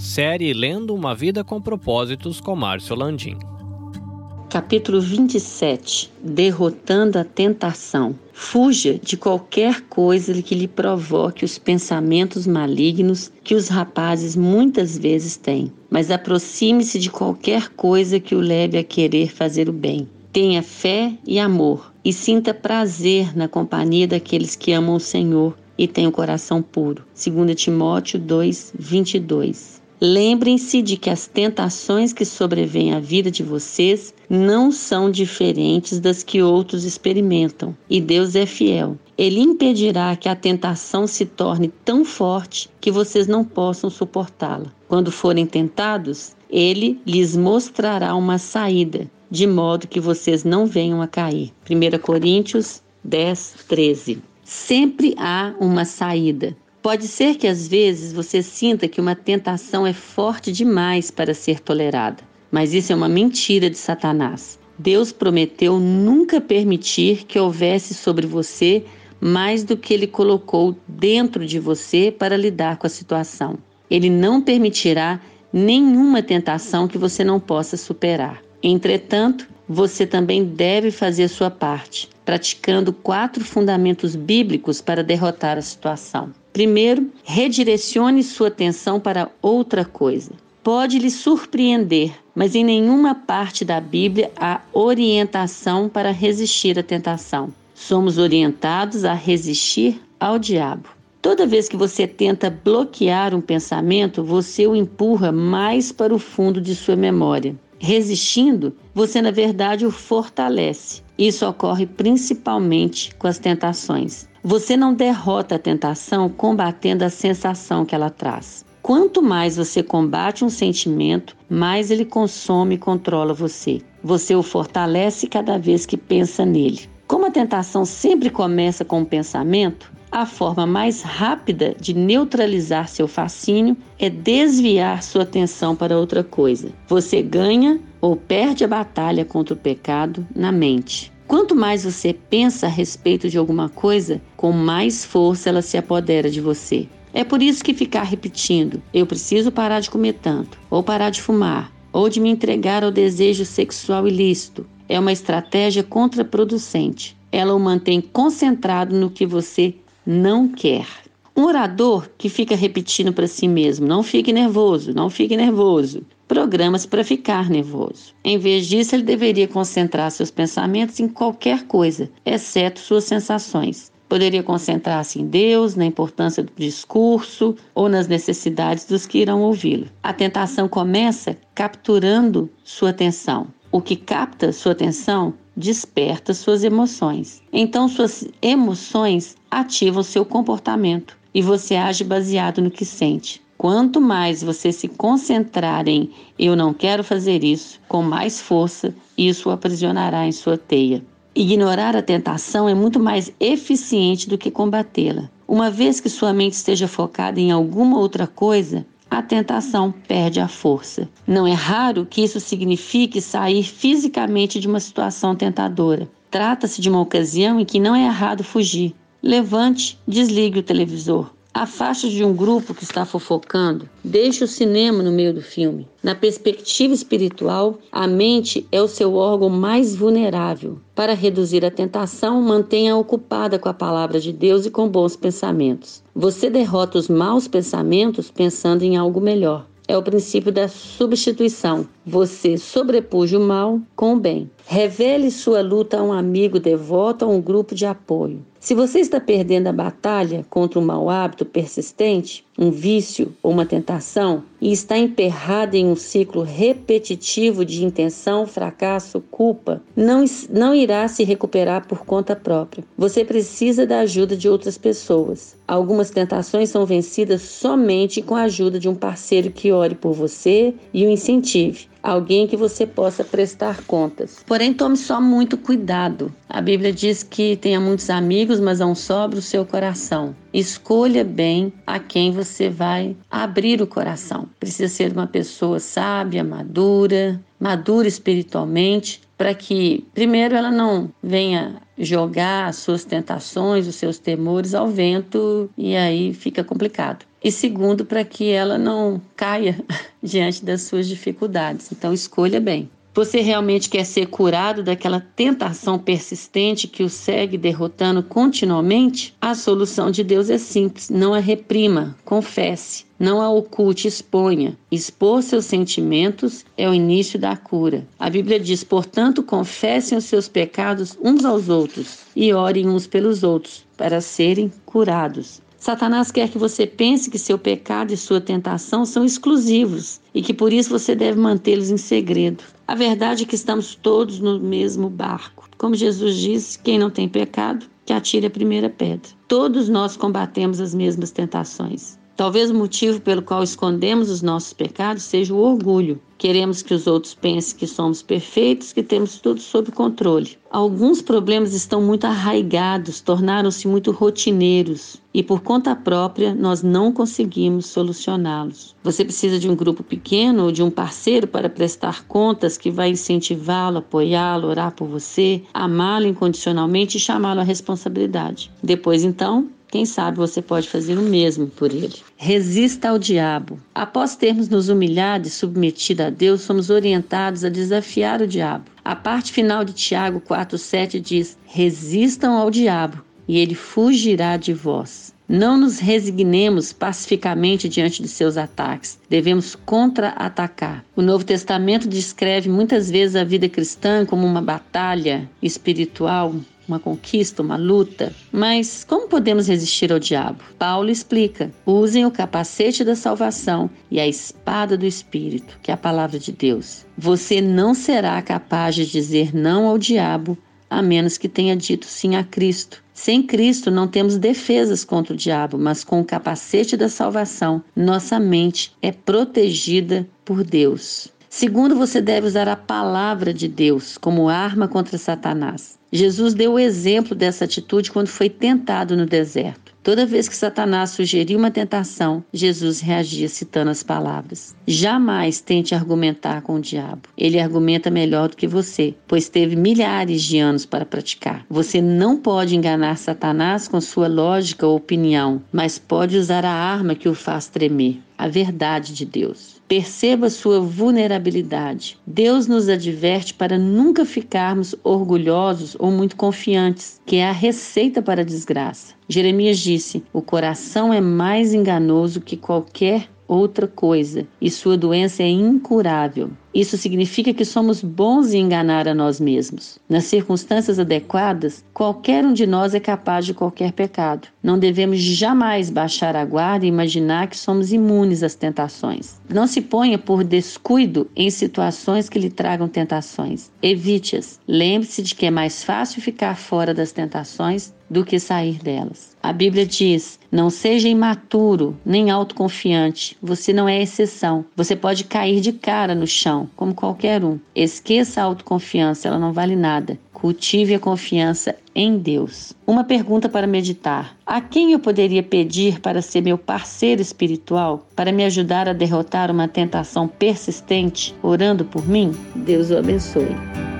Série Lendo uma Vida com Propósitos com Márcio Landim. Capítulo 27 Derrotando a Tentação. Fuja de qualquer coisa que lhe provoque os pensamentos malignos que os rapazes muitas vezes têm, mas aproxime-se de qualquer coisa que o leve a querer fazer o bem. Tenha fé e amor, e sinta prazer na companhia daqueles que amam o Senhor e têm o coração puro. 2 Timóteo 2, 22. Lembrem-se de que as tentações que sobrevêm à vida de vocês não são diferentes das que outros experimentam, e Deus é fiel. Ele impedirá que a tentação se torne tão forte que vocês não possam suportá-la. Quando forem tentados, ele lhes mostrará uma saída, de modo que vocês não venham a cair. 1 Coríntios 10, 13. Sempre há uma saída. Pode ser que às vezes você sinta que uma tentação é forte demais para ser tolerada, mas isso é uma mentira de Satanás. Deus prometeu nunca permitir que houvesse sobre você mais do que ele colocou dentro de você para lidar com a situação. Ele não permitirá nenhuma tentação que você não possa superar. Entretanto, você também deve fazer sua parte, praticando quatro fundamentos bíblicos para derrotar a situação. Primeiro, redirecione sua atenção para outra coisa. Pode lhe surpreender, mas em nenhuma parte da Bíblia há orientação para resistir à tentação. Somos orientados a resistir ao diabo. Toda vez que você tenta bloquear um pensamento, você o empurra mais para o fundo de sua memória. Resistindo, você na verdade o fortalece. Isso ocorre principalmente com as tentações. Você não derrota a tentação combatendo a sensação que ela traz. Quanto mais você combate um sentimento, mais ele consome e controla você. Você o fortalece cada vez que pensa nele. Como a tentação sempre começa com um pensamento, a forma mais rápida de neutralizar seu fascínio é desviar sua atenção para outra coisa. Você ganha ou perde a batalha contra o pecado na mente. Quanto mais você pensa a respeito de alguma coisa, com mais força ela se apodera de você. É por isso que ficar repetindo: eu preciso parar de comer tanto, ou parar de fumar, ou de me entregar ao desejo sexual ilícito, é uma estratégia contraproducente. Ela o mantém concentrado no que você não quer. Um orador que fica repetindo para si mesmo: não fique nervoso, não fique nervoso, programas para ficar nervoso. Em vez disso, ele deveria concentrar seus pensamentos em qualquer coisa, exceto suas sensações. Poderia concentrar-se em Deus, na importância do discurso ou nas necessidades dos que irão ouvi-lo. A tentação começa capturando sua atenção. O que capta sua atenção desperta suas emoções. Então, suas emoções ativam seu comportamento e você age baseado no que sente. Quanto mais você se concentrar em eu não quero fazer isso, com mais força, isso o aprisionará em sua teia. Ignorar a tentação é muito mais eficiente do que combatê-la. Uma vez que sua mente esteja focada em alguma outra coisa, a tentação perde a força. Não é raro que isso signifique sair fisicamente de uma situação tentadora. Trata-se de uma ocasião em que não é errado fugir. Levante, desligue o televisor. Afaste de um grupo que está fofocando. Deixe o cinema no meio do filme. Na perspectiva espiritual, a mente é o seu órgão mais vulnerável. Para reduzir a tentação, mantenha ocupada com a palavra de Deus e com bons pensamentos. Você derrota os maus pensamentos pensando em algo melhor. É o princípio da substituição. Você sobrepuja o mal com o bem. Revele sua luta a um amigo devoto a um grupo de apoio. Se você está perdendo a batalha contra um mau hábito persistente, um vício ou uma tentação, e está emperrado em um ciclo repetitivo de intenção, fracasso, culpa, não, não irá se recuperar por conta própria. Você precisa da ajuda de outras pessoas. Algumas tentações são vencidas somente com a ajuda de um parceiro que ore por você e o incentive alguém que você possa prestar contas. Porém, tome só muito cuidado. A Bíblia diz que tenha muitos amigos, mas não sobre o seu coração. Escolha bem a quem você vai abrir o coração. Precisa ser uma pessoa sábia, madura, madura espiritualmente, para que, primeiro, ela não venha jogar as suas tentações, os seus temores ao vento e aí fica complicado. E segundo, para que ela não caia diante das suas dificuldades. Então, escolha bem. Você realmente quer ser curado daquela tentação persistente que o segue derrotando continuamente? A solução de Deus é simples: não a reprima, confesse. Não a oculte, exponha. Expor seus sentimentos é o início da cura. A Bíblia diz: portanto, confessem os seus pecados uns aos outros e orem uns pelos outros para serem curados. Satanás quer que você pense que seu pecado e sua tentação são exclusivos e que por isso você deve mantê-los em segredo. A verdade é que estamos todos no mesmo barco. Como Jesus disse, quem não tem pecado, que atire a primeira pedra. Todos nós combatemos as mesmas tentações. Talvez o motivo pelo qual escondemos os nossos pecados seja o orgulho. Queremos que os outros pensem que somos perfeitos, que temos tudo sob controle. Alguns problemas estão muito arraigados, tornaram-se muito rotineiros e, por conta própria, nós não conseguimos solucioná-los. Você precisa de um grupo pequeno ou de um parceiro para prestar contas que vai incentivá-lo, apoiá-lo, orar por você, amá-lo incondicionalmente e chamá-lo à responsabilidade. Depois, então, quem sabe você pode fazer o mesmo por ele. Resista ao diabo. Após termos nos humilhado e submetido a Deus, somos orientados a desafiar o diabo. A parte final de Tiago 4,7 diz: Resistam ao diabo e ele fugirá de vós. Não nos resignemos pacificamente diante de seus ataques. Devemos contra-atacar. O Novo Testamento descreve muitas vezes a vida cristã como uma batalha espiritual uma conquista, uma luta. Mas como podemos resistir ao diabo? Paulo explica: usem o capacete da salvação e a espada do Espírito, que é a palavra de Deus. Você não será capaz de dizer não ao diabo a menos que tenha dito sim a Cristo. Sem Cristo não temos defesas contra o diabo, mas com o capacete da salvação, nossa mente é protegida por Deus. Segundo, você deve usar a palavra de Deus como arma contra Satanás. Jesus deu o exemplo dessa atitude quando foi tentado no deserto. Toda vez que Satanás sugeriu uma tentação, Jesus reagia citando as palavras: Jamais tente argumentar com o diabo. Ele argumenta melhor do que você, pois teve milhares de anos para praticar. Você não pode enganar Satanás com sua lógica ou opinião, mas pode usar a arma que o faz tremer a verdade de Deus. Perceba sua vulnerabilidade. Deus nos adverte para nunca ficarmos orgulhosos ou muito confiantes, que é a receita para a desgraça. Jeremias disse: O coração é mais enganoso que qualquer outra coisa e sua doença é incurável. Isso significa que somos bons em enganar a nós mesmos. Nas circunstâncias adequadas, qualquer um de nós é capaz de qualquer pecado. Não devemos jamais baixar a guarda e imaginar que somos imunes às tentações. Não se ponha por descuido em situações que lhe tragam tentações. Evite-as. Lembre-se de que é mais fácil ficar fora das tentações do que sair delas. A Bíblia diz: não seja imaturo nem autoconfiante. Você não é exceção. Você pode cair de cara no chão, como qualquer um. Esqueça a autoconfiança, ela não vale nada. Cultive a confiança em Deus. Uma pergunta para meditar: A quem eu poderia pedir para ser meu parceiro espiritual, para me ajudar a derrotar uma tentação persistente, orando por mim? Deus o abençoe.